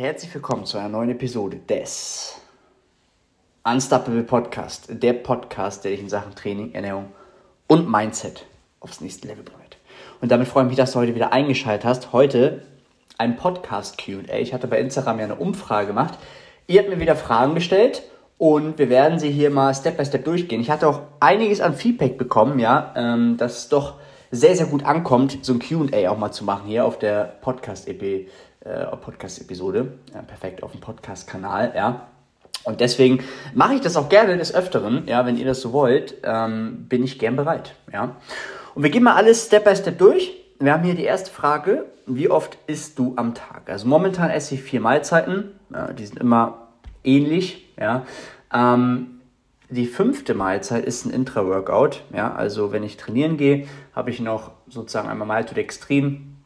Herzlich willkommen zu einer neuen Episode des Unstoppable Podcast. Der Podcast, der dich in Sachen Training, Ernährung und Mindset aufs nächste Level bringt. Und damit freue ich mich, dass du heute wieder eingeschaltet hast. Heute ein Podcast QA. Ich hatte bei Instagram ja eine Umfrage gemacht. Ihr habt mir wieder Fragen gestellt und wir werden sie hier mal Step by Step durchgehen. Ich hatte auch einiges an Feedback bekommen, ja, ähm, dass es doch sehr, sehr gut ankommt, so ein QA auch mal zu machen hier auf der Podcast-Episode. Äh, Podcast ja, perfekt, auf dem Podcast-Kanal, ja. Und deswegen mache ich das auch gerne des Öfteren, ja, wenn ihr das so wollt, ähm, bin ich gern bereit, ja. Und wir gehen mal alles Step by Step durch. Wir haben hier die erste Frage, wie oft isst du am Tag? Also momentan esse ich vier Mahlzeiten, ja, die sind immer ähnlich, ja. Ähm, die fünfte Mahlzeit ist ein Intra-Workout. Ja, also wenn ich trainieren gehe, habe ich noch sozusagen einmal Maltodextrin,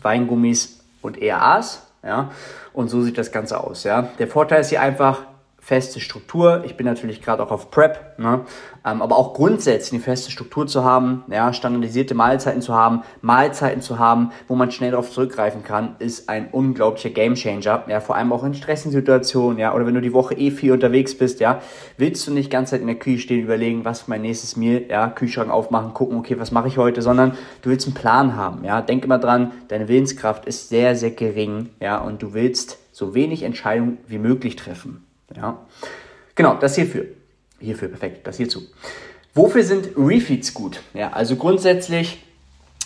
Weingummis und ERAs. Ja, und so sieht das Ganze aus. Ja, der Vorteil ist hier einfach, feste Struktur. Ich bin natürlich gerade auch auf Prep, ne? ähm, aber auch grundsätzlich eine feste Struktur zu haben, ja, standardisierte Mahlzeiten zu haben, Mahlzeiten zu haben, wo man schnell darauf zurückgreifen kann, ist ein unglaublicher Gamechanger. Ja, vor allem auch in Stressensituationen, ja, oder wenn du die Woche eh viel unterwegs bist, ja, willst du nicht ganz Zeit in der Küche stehen, überlegen, was für mein nächstes Meal, ja, Kühlschrank aufmachen, gucken, okay, was mache ich heute, sondern du willst einen Plan haben, ja. Denk immer dran, deine Willenskraft ist sehr, sehr gering, ja, und du willst so wenig Entscheidungen wie möglich treffen. Ja. Genau, das hierfür. Hierfür, perfekt, das hierzu. Wofür sind Refeeds gut? Ja, also grundsätzlich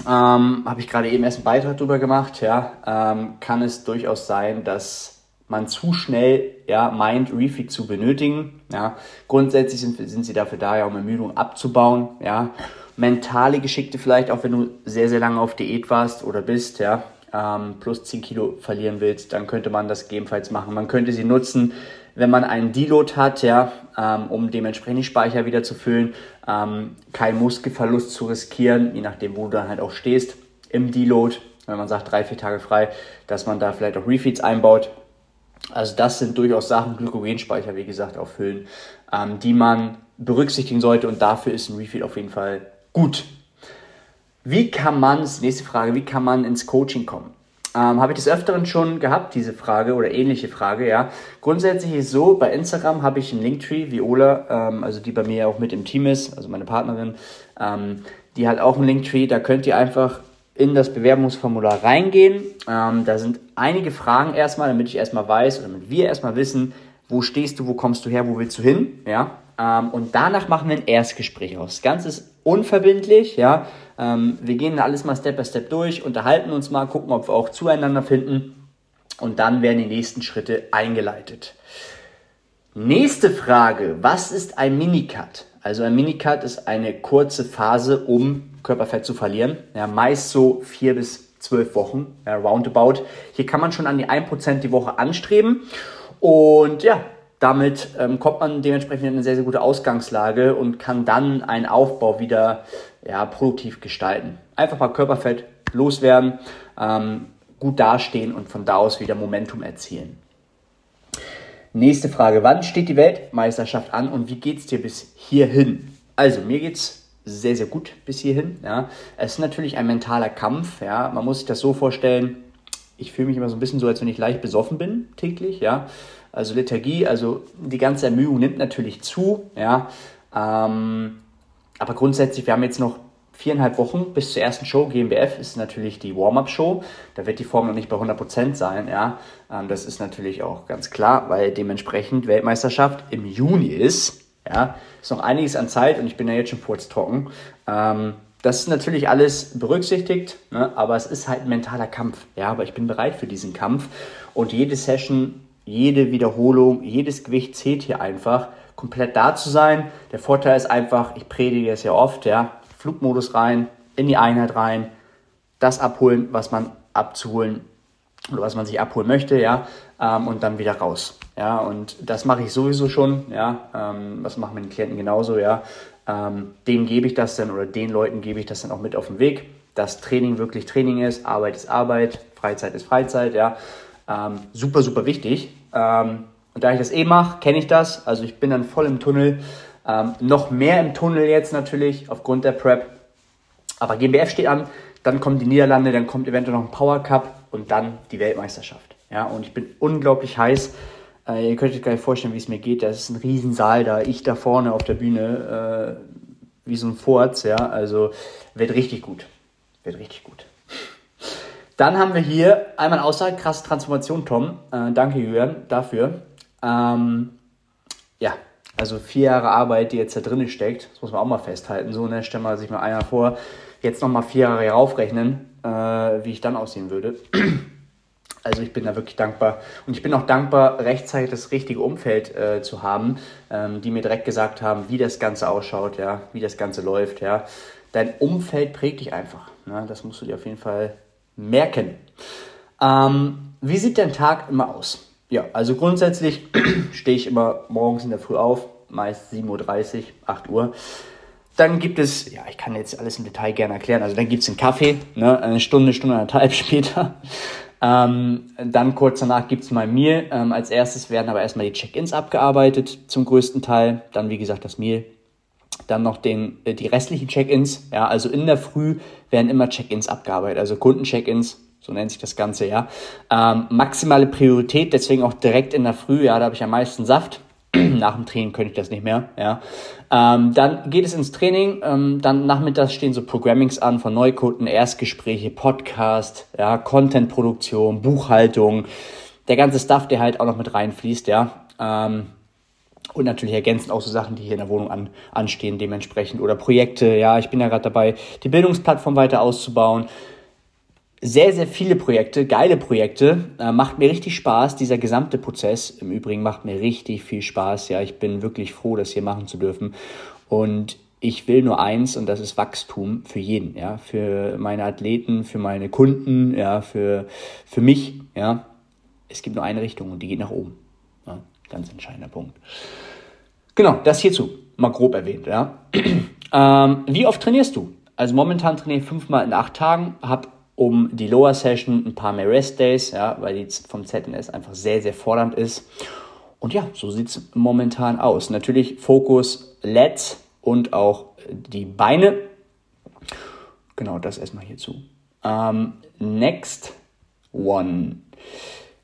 ähm, habe ich gerade eben erst einen Beitrag darüber gemacht, ja, ähm, kann es durchaus sein, dass man zu schnell ja, meint, Refeed zu benötigen. Ja. Grundsätzlich sind, sind sie dafür da, ja, um Ermüdung abzubauen. Ja. Mentale Geschickte vielleicht, auch wenn du sehr, sehr lange auf Diät warst oder bist, ja, ähm, plus 10 Kilo verlieren willst, dann könnte man das gegebenenfalls machen. Man könnte sie nutzen, wenn man einen Deload hat, ja, ähm, um dementsprechend die Speicher wieder zu füllen, ähm, keinen Muskelverlust zu riskieren, je nachdem, wo du dann halt auch stehst im Deload, wenn man sagt drei, vier Tage frei, dass man da vielleicht auch Refeeds einbaut. Also das sind durchaus Sachen, Glykogenspeicher, wie gesagt, auffüllen, ähm, die man berücksichtigen sollte und dafür ist ein Refeed auf jeden Fall gut. Wie kann man, nächste Frage, wie kann man ins Coaching kommen? Ähm, habe ich des Öfteren schon gehabt, diese Frage oder ähnliche Frage, ja. Grundsätzlich ist so, bei Instagram habe ich einen Linktree, Viola, ähm, also die bei mir auch mit im Team ist, also meine Partnerin, ähm, die hat auch einen Linktree, da könnt ihr einfach in das Bewerbungsformular reingehen. Ähm, da sind einige Fragen erstmal, damit ich erstmal weiß oder damit wir erstmal wissen, wo stehst du, wo kommst du her, wo willst du hin, ja. Ähm, und danach machen wir ein Erstgespräch aus. Das Ganze ist unverbindlich, ja. Ähm, wir gehen alles mal Step by Step durch, unterhalten uns mal, gucken, ob wir auch zueinander finden und dann werden die nächsten Schritte eingeleitet. Nächste Frage, was ist ein Minicut? Also ein Minicut ist eine kurze Phase, um Körperfett zu verlieren. Ja, meist so vier bis zwölf Wochen, ja, roundabout. Hier kann man schon an die 1% die Woche anstreben. Und ja, damit ähm, kommt man dementsprechend in eine sehr, sehr gute Ausgangslage und kann dann einen Aufbau wieder ja, produktiv gestalten. Einfach mal Körperfett loswerden, ähm, gut dastehen und von da aus wieder Momentum erzielen. Nächste Frage, wann steht die Weltmeisterschaft an und wie geht es dir bis hierhin? Also, mir geht es sehr, sehr gut bis hierhin. Ja. Es ist natürlich ein mentaler Kampf. Ja. Man muss sich das so vorstellen, ich fühle mich immer so ein bisschen so, als wenn ich leicht besoffen bin täglich. Ja. Also Lethargie, also die ganze Ermüdung nimmt natürlich zu, ja. Ähm, aber grundsätzlich, wir haben jetzt noch viereinhalb Wochen bis zur ersten Show. GmbF ist natürlich die Warm-Up-Show. Da wird die Form noch nicht bei 100% sein, ja. Ähm, das ist natürlich auch ganz klar, weil dementsprechend Weltmeisterschaft im Juni ist, ja. Ist noch einiges an Zeit und ich bin ja jetzt schon furztrocken. Ähm, das ist natürlich alles berücksichtigt, ne? aber es ist halt ein mentaler Kampf. Ja, aber ich bin bereit für diesen Kampf und jede Session jede Wiederholung, jedes Gewicht zählt hier einfach, komplett da zu sein. Der Vorteil ist einfach, ich predige es ja oft, ja, Flugmodus rein, in die Einheit rein, das abholen, was man abzuholen oder was man sich abholen möchte, ja, ähm, und dann wieder raus. Ja, und das mache ich sowieso schon, ja, ähm, das machen meine Klienten genauso, ja. Ähm, denen gebe ich das dann oder den Leuten gebe ich das dann auch mit auf den Weg, dass Training wirklich Training ist, Arbeit ist Arbeit, Freizeit ist Freizeit, ja. Ähm, super, super wichtig. Ähm, und da ich das eh mache, kenne ich das. Also ich bin dann voll im Tunnel. Ähm, noch mehr im Tunnel jetzt natürlich aufgrund der Prep. Aber GmbF steht an, dann kommen die Niederlande, dann kommt eventuell noch ein Power Cup und dann die Weltmeisterschaft. Ja, und ich bin unglaublich heiß. Äh, ihr könnt euch gar nicht vorstellen, wie es mir geht. Das ist ein Riesensaal da. Ich da vorne auf der Bühne, äh, wie so ein Furz, ja. Also wird richtig gut. Wird richtig gut. Dann haben wir hier einmal eine Aussage, krasse Transformation, Tom. Äh, danke, Jürgen, dafür. Ähm, ja, also vier Jahre Arbeit, die jetzt da drin steckt, das muss man auch mal festhalten. So, ne, stellen wir sich mal einer vor, jetzt nochmal vier Jahre heraufrechnen, äh, wie ich dann aussehen würde. Also ich bin da wirklich dankbar. Und ich bin auch dankbar, rechtzeitig das richtige Umfeld äh, zu haben, ähm, die mir direkt gesagt haben, wie das Ganze ausschaut, ja, wie das Ganze läuft, ja. Dein Umfeld prägt dich einfach. Ne? Das musst du dir auf jeden Fall merken. Ähm, wie sieht dein Tag immer aus? Ja, also grundsätzlich stehe ich immer morgens in der Früh auf, meist 7.30 Uhr, 8 Uhr. Dann gibt es, ja, ich kann jetzt alles im Detail gerne erklären, also dann gibt es einen Kaffee, ne, eine Stunde, Stunde, anderthalb später. Ähm, dann kurz danach gibt es mal Meal. Ähm, als erstes werden aber erstmal die Check-ins abgearbeitet, zum größten Teil. Dann, wie gesagt, das Meal. Dann noch den, äh, die restlichen Check-ins. Ja, also in der Früh werden immer Check-ins abgearbeitet, also Kunden-Check-ins, so nennt sich das Ganze, ja. Ähm, maximale Priorität, deswegen auch direkt in der Früh, ja, da habe ich am meisten Saft. Nach dem Training könnte ich das nicht mehr, ja. Ähm, dann geht es ins Training, ähm, dann nachmittags stehen so Programmings an von Neukunden, Erstgespräche, Podcast, ja, Contentproduktion, Buchhaltung, der ganze Stuff, der halt auch noch mit reinfließt, ja. Ähm, und natürlich ergänzend auch so Sachen, die hier in der Wohnung an, anstehen, dementsprechend. Oder Projekte, ja, ich bin ja gerade dabei, die Bildungsplattform weiter auszubauen sehr, sehr viele Projekte, geile Projekte. Äh, macht mir richtig Spaß. Dieser gesamte Prozess im Übrigen macht mir richtig viel Spaß. Ja, ich bin wirklich froh, das hier machen zu dürfen. Und ich will nur eins und das ist Wachstum für jeden, ja, für meine Athleten, für meine Kunden, ja, für, für mich, ja. Es gibt nur eine Richtung und die geht nach oben. Ganz entscheidender Punkt. Genau, das hierzu, mal grob erwähnt, ja. ähm, wie oft trainierst du? Also momentan trainiere ich fünfmal in acht Tagen, habe um die Lower Session ein paar mehr Rest Days, ja, weil die vom ZNS einfach sehr, sehr fordernd ist. Und ja, so sieht es momentan aus. Natürlich Fokus Lets und auch die Beine. Genau, das erstmal hierzu. Ähm, next one.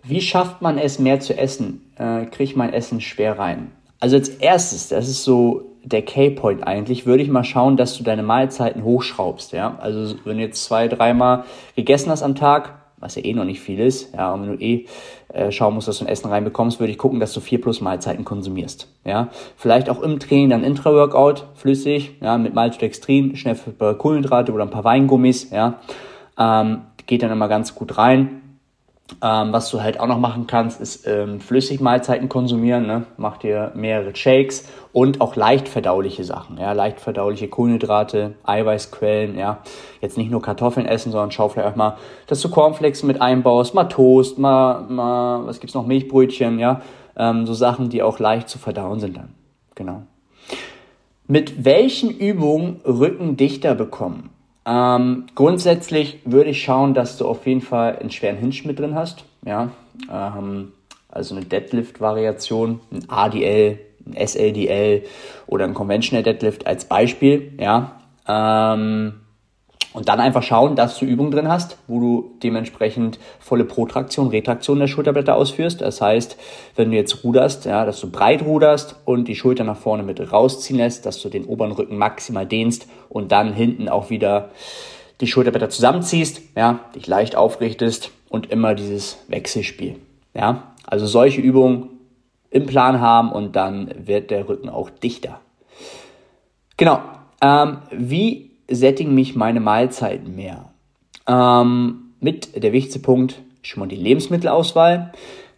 Wie schafft man es, mehr zu essen? Äh, Kriege ich mein Essen schwer rein? Also als erstes, das ist so der K-Point eigentlich, würde ich mal schauen, dass du deine Mahlzeiten hochschraubst. Ja? Also wenn du jetzt zwei, dreimal gegessen hast am Tag, was ja eh noch nicht viel ist, ja, und wenn du eh äh, schauen musst, dass du ein Essen reinbekommst, würde ich gucken, dass du vier plus Mahlzeiten konsumierst. Ja, vielleicht auch im Training dann Intra-Workout, flüssig, ja, mit Maltodextrin, schnell für Kohlenhydrate oder ein paar Weingummis, ja, ähm, geht dann immer ganz gut rein. Ähm, was du halt auch noch machen kannst, ist ähm, Flüssigmahlzeiten konsumieren. Ne? Mach dir mehrere Shakes und auch leicht verdauliche Sachen. Ja? Leicht verdauliche Kohlenhydrate, Eiweißquellen. Ja? Jetzt nicht nur Kartoffeln essen, sondern schau vielleicht auch mal, dass du Cornflakes mit einbaust, mal Toast, mal, mal was gibt's noch, Milchbrötchen. Ja? Ähm, so Sachen, die auch leicht zu verdauen sind dann. Genau. Mit welchen Übungen Rücken dichter bekommen? Ähm, grundsätzlich würde ich schauen, dass du auf jeden Fall einen schweren Hinge mit drin hast. Ja, ähm, also eine Deadlift-Variation, ein ADL, ein SLDL oder ein Conventional Deadlift als Beispiel. Ja, ähm, und dann einfach schauen, dass du Übungen drin hast, wo du dementsprechend volle Protraktion, Retraktion der Schulterblätter ausführst. Das heißt, wenn du jetzt ruderst, ja, dass du breit ruderst und die Schulter nach vorne mit rausziehen lässt, dass du den oberen Rücken maximal dehnst und dann hinten auch wieder die Schulterblätter zusammenziehst, ja, dich leicht aufrichtest und immer dieses Wechselspiel. Ja, also solche Übungen im Plan haben und dann wird der Rücken auch dichter. Genau. Ähm, wie sättigen mich meine Mahlzeiten mehr. Ähm, mit der wichtigste Punkt schon mal die Lebensmittelauswahl.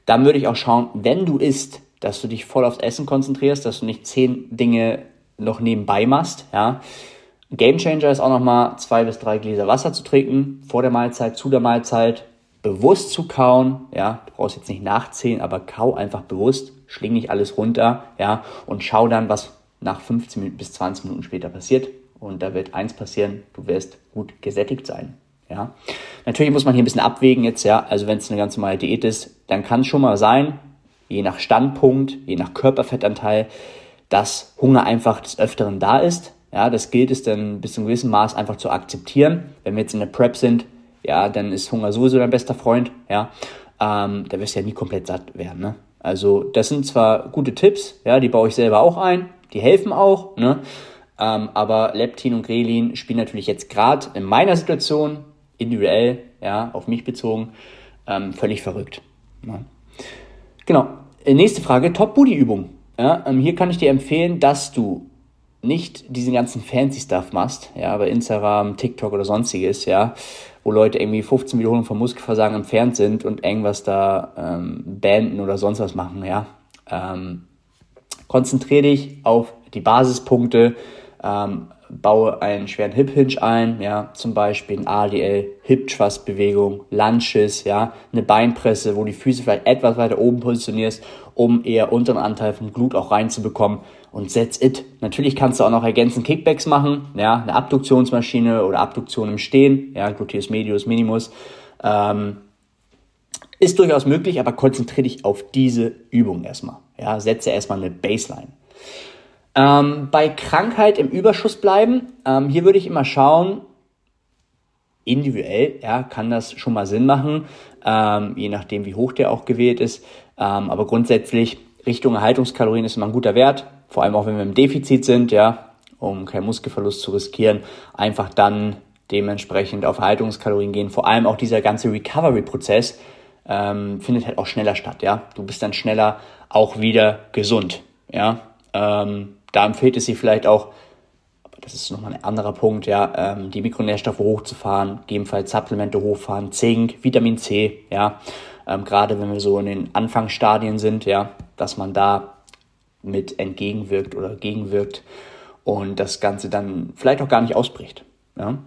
Dann würde ich auch schauen, wenn du isst, dass du dich voll aufs Essen konzentrierst, dass du nicht zehn Dinge noch nebenbei machst. Ja. Game Changer ist auch nochmal zwei bis drei Gläser Wasser zu trinken, vor der Mahlzeit, zu der Mahlzeit, bewusst zu kauen. Ja, du brauchst jetzt nicht nachzählen, aber kau einfach bewusst, schling nicht alles runter, ja, und schau dann, was nach 15 bis 20 Minuten später passiert. Und da wird eins passieren, du wirst gut gesättigt sein. Ja. Natürlich muss man hier ein bisschen abwägen jetzt, ja. Also wenn es eine ganz normale Diät ist, dann kann es schon mal sein, je nach Standpunkt, je nach Körperfettanteil, dass Hunger einfach des Öfteren da ist. Ja, das gilt es dann bis zu einem gewissen Maß einfach zu akzeptieren. Wenn wir jetzt in der Prep sind, ja, dann ist Hunger sowieso dein bester Freund, ja. ähm, da wirst du ja nie komplett satt werden. Ne? Also das sind zwar gute Tipps, ja, die baue ich selber auch ein, die helfen auch, ne? Ähm, aber Leptin und Grelin spielen natürlich jetzt gerade in meiner Situation individuell, ja, auf mich bezogen, ähm, völlig verrückt. Ne? Genau. Nächste Frage, Top-Booty-Übung. Ja, ähm, hier kann ich dir empfehlen, dass du nicht diesen ganzen fancy Stuff machst, ja, bei Instagram, TikTok oder sonstiges, ja, wo Leute irgendwie 15 Wiederholungen vom Muskelversagen entfernt sind und irgendwas da ähm, banden oder sonst was machen, ja. Ähm, konzentriere dich auf die Basispunkte, ähm, baue einen schweren Hip Hinge ein, ja, zum Beispiel ein ADL, Hip Thrust Bewegung, Lunches, ja, eine Beinpresse, wo die Füße vielleicht etwas weiter oben positionierst, um eher unteren Anteil vom Glut auch reinzubekommen und that's it. Natürlich kannst du auch noch ergänzend Kickbacks machen, ja, eine Abduktionsmaschine oder Abduktion im Stehen, ja, Gluteus Medius Minimus, ähm, ist durchaus möglich, aber konzentriere dich auf diese Übung erstmal. Ja, setze erstmal eine Baseline. Ähm, bei Krankheit im Überschuss bleiben, ähm, hier würde ich immer schauen, individuell, ja, kann das schon mal Sinn machen, ähm, je nachdem, wie hoch der auch gewählt ist. Ähm, aber grundsätzlich Richtung Erhaltungskalorien ist immer ein guter Wert, vor allem auch wenn wir im Defizit sind, ja, um keinen Muskelverlust zu riskieren, einfach dann dementsprechend auf Erhaltungskalorien gehen. Vor allem auch dieser ganze Recovery-Prozess ähm, findet halt auch schneller statt, ja. Du bist dann schneller auch wieder gesund, ja. Ähm, da empfiehlt es sich vielleicht auch, aber das ist nochmal ein anderer Punkt, ja, ähm, die Mikronährstoffe hochzufahren, gegebenenfalls Supplemente hochfahren, Zink, Vitamin C, ja, ähm, gerade wenn wir so in den Anfangsstadien sind, ja, dass man da mit entgegenwirkt oder gegenwirkt und das Ganze dann vielleicht auch gar nicht ausbricht. Ja.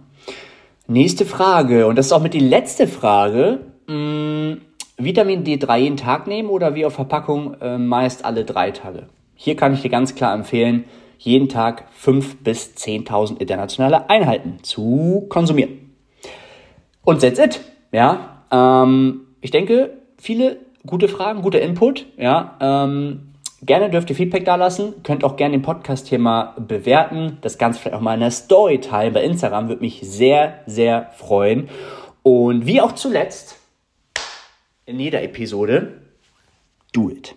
Nächste Frage, und das ist auch mit die letzte Frage. Mh, mm, Vitamin D3 jeden Tag nehmen oder wie auf Verpackung äh, meist alle drei Tage? Hier kann ich dir ganz klar empfehlen, jeden Tag 5.000 bis 10.000 internationale Einheiten zu konsumieren. Und that's it. Ja, ähm, ich denke, viele gute Fragen, guter Input. Ja, ähm, gerne dürft ihr Feedback da lassen. Könnt auch gerne den Podcast hier mal bewerten. Das Ganze vielleicht auch mal in der Story teilen bei Instagram. Würde mich sehr, sehr freuen. Und wie auch zuletzt in jeder Episode, do it.